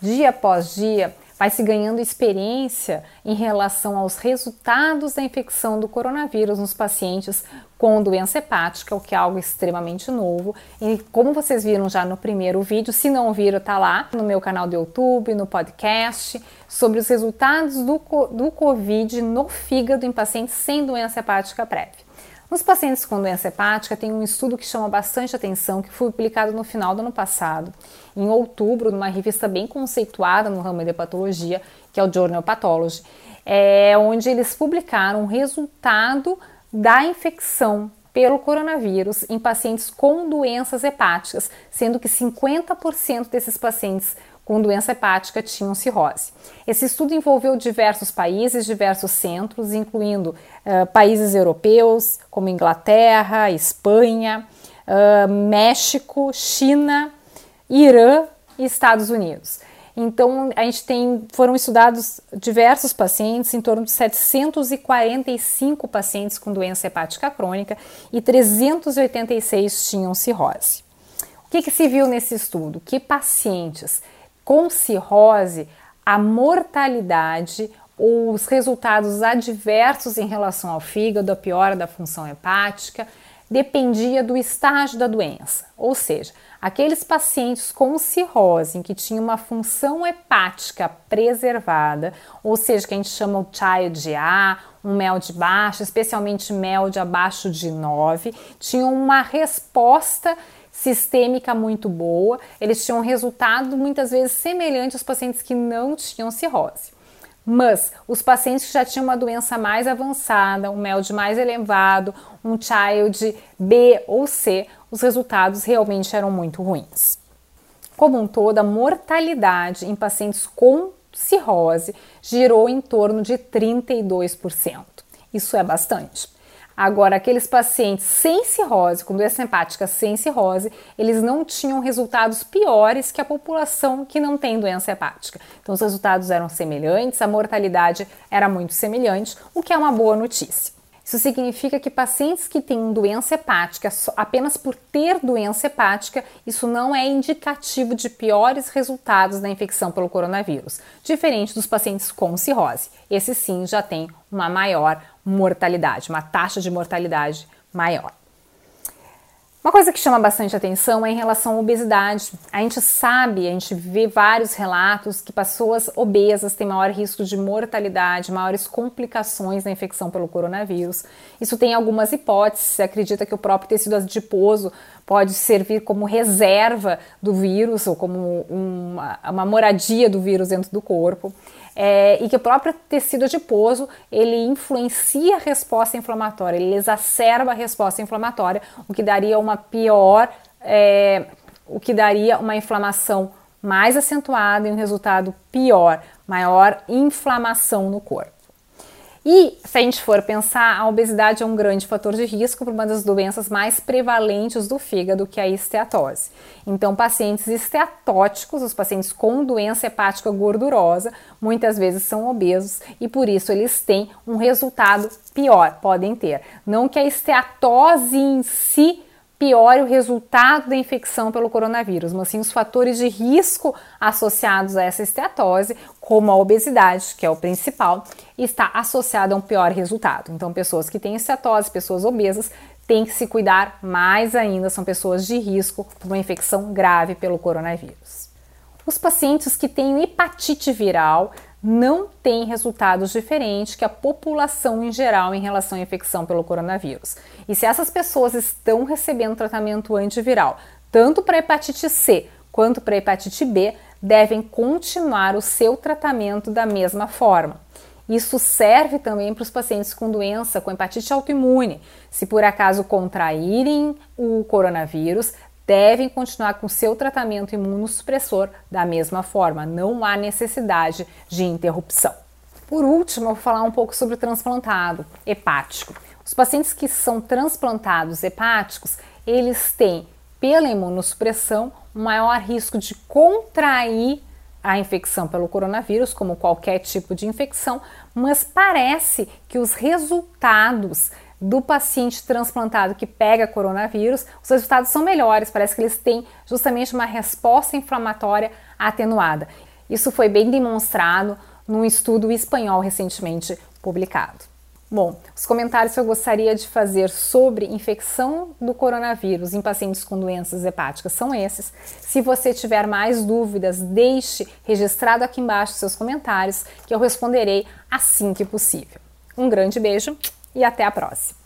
dia após dia, vai se ganhando experiência em relação aos resultados da infecção do coronavírus nos pacientes com doença hepática, o que é algo extremamente novo. E como vocês viram já no primeiro vídeo, se não viram, tá lá no meu canal do YouTube, no podcast, sobre os resultados do, do Covid no fígado em pacientes sem doença hepática prévia. Nos pacientes com doença hepática, tem um estudo que chama bastante atenção, que foi publicado no final do ano passado, em outubro, numa revista bem conceituada no ramo de hepatologia, que é o Journal Pathology, é, onde eles publicaram o resultado da infecção pelo coronavírus em pacientes com doenças hepáticas, sendo que 50% desses pacientes com doença hepática tinham cirrose. Esse estudo envolveu diversos países, diversos centros, incluindo uh, países europeus como Inglaterra, Espanha, uh, México, China, Irã e Estados Unidos. Então, a gente tem, foram estudados diversos pacientes, em torno de 745 pacientes com doença hepática crônica e 386 tinham cirrose. O que, que se viu nesse estudo? Que pacientes com cirrose, a mortalidade ou os resultados adversos em relação ao fígado, a piora da função hepática, dependia do estágio da doença. Ou seja, aqueles pacientes com cirrose, em que tinha uma função hepática preservada, ou seja, que a gente chama o child A, um mel de baixo, especialmente mel de abaixo de 9, tinham uma resposta sistêmica muito boa, eles tinham resultado muitas vezes semelhante aos pacientes que não tinham cirrose. Mas os pacientes que já tinham uma doença mais avançada, um MELD mais elevado, um child B ou C, os resultados realmente eram muito ruins. Como um todo, a mortalidade em pacientes com cirrose girou em torno de 32%. Isso é bastante. Agora, aqueles pacientes sem cirrose, com doença hepática sem cirrose, eles não tinham resultados piores que a população que não tem doença hepática. Então, os resultados eram semelhantes, a mortalidade era muito semelhante, o que é uma boa notícia. Isso significa que pacientes que têm doença hepática, apenas por ter doença hepática, isso não é indicativo de piores resultados da infecção pelo coronavírus, diferente dos pacientes com cirrose. Esse sim já tem uma maior mortalidade, uma taxa de mortalidade maior. Uma coisa que chama bastante atenção é em relação à obesidade. A gente sabe, a gente vê vários relatos que pessoas obesas têm maior risco de mortalidade, maiores complicações na infecção pelo coronavírus. Isso tem algumas hipóteses. Se acredita que o próprio tecido adiposo pode servir como reserva do vírus ou como uma, uma moradia do vírus dentro do corpo é, e que o próprio tecido adiposo ele influencia a resposta inflamatória, ele exacerba a resposta inflamatória, o que daria uma pior, é, o que daria uma inflamação mais acentuada e um resultado pior, maior inflamação no corpo. E se a gente for pensar, a obesidade é um grande fator de risco para uma das doenças mais prevalentes do fígado, que é a esteatose. Então, pacientes esteatóticos, os pacientes com doença hepática gordurosa, muitas vezes são obesos e por isso eles têm um resultado pior, podem ter. Não que a esteatose em si piore o resultado da infecção pelo coronavírus, mas sim os fatores de risco associados a essa esteatose, como a obesidade, que é o principal, está associado a um pior resultado. Então, pessoas que têm esteatose, pessoas obesas, têm que se cuidar mais ainda, são pessoas de risco por uma infecção grave pelo coronavírus. Os pacientes que têm hepatite viral não têm resultados diferentes que a população em geral em relação à infecção pelo coronavírus. E se essas pessoas estão recebendo tratamento antiviral, tanto para hepatite C quanto para hepatite B, devem continuar o seu tratamento da mesma forma. Isso serve também para os pacientes com doença, com hepatite autoimune. Se por acaso contraírem o coronavírus, devem continuar com seu tratamento imunossupressor da mesma forma, não há necessidade de interrupção. Por último, eu vou falar um pouco sobre o transplantado hepático. Os pacientes que são transplantados hepáticos, eles têm, pela imunossupressão, um maior risco de contrair a infecção pelo coronavírus, como qualquer tipo de infecção, mas parece que os resultados do paciente transplantado que pega coronavírus, os resultados são melhores, parece que eles têm justamente uma resposta inflamatória atenuada. Isso foi bem demonstrado num estudo espanhol recentemente publicado. Bom, os comentários que eu gostaria de fazer sobre infecção do coronavírus em pacientes com doenças hepáticas são esses. Se você tiver mais dúvidas, deixe registrado aqui embaixo seus comentários que eu responderei assim que possível. Um grande beijo e até a próxima!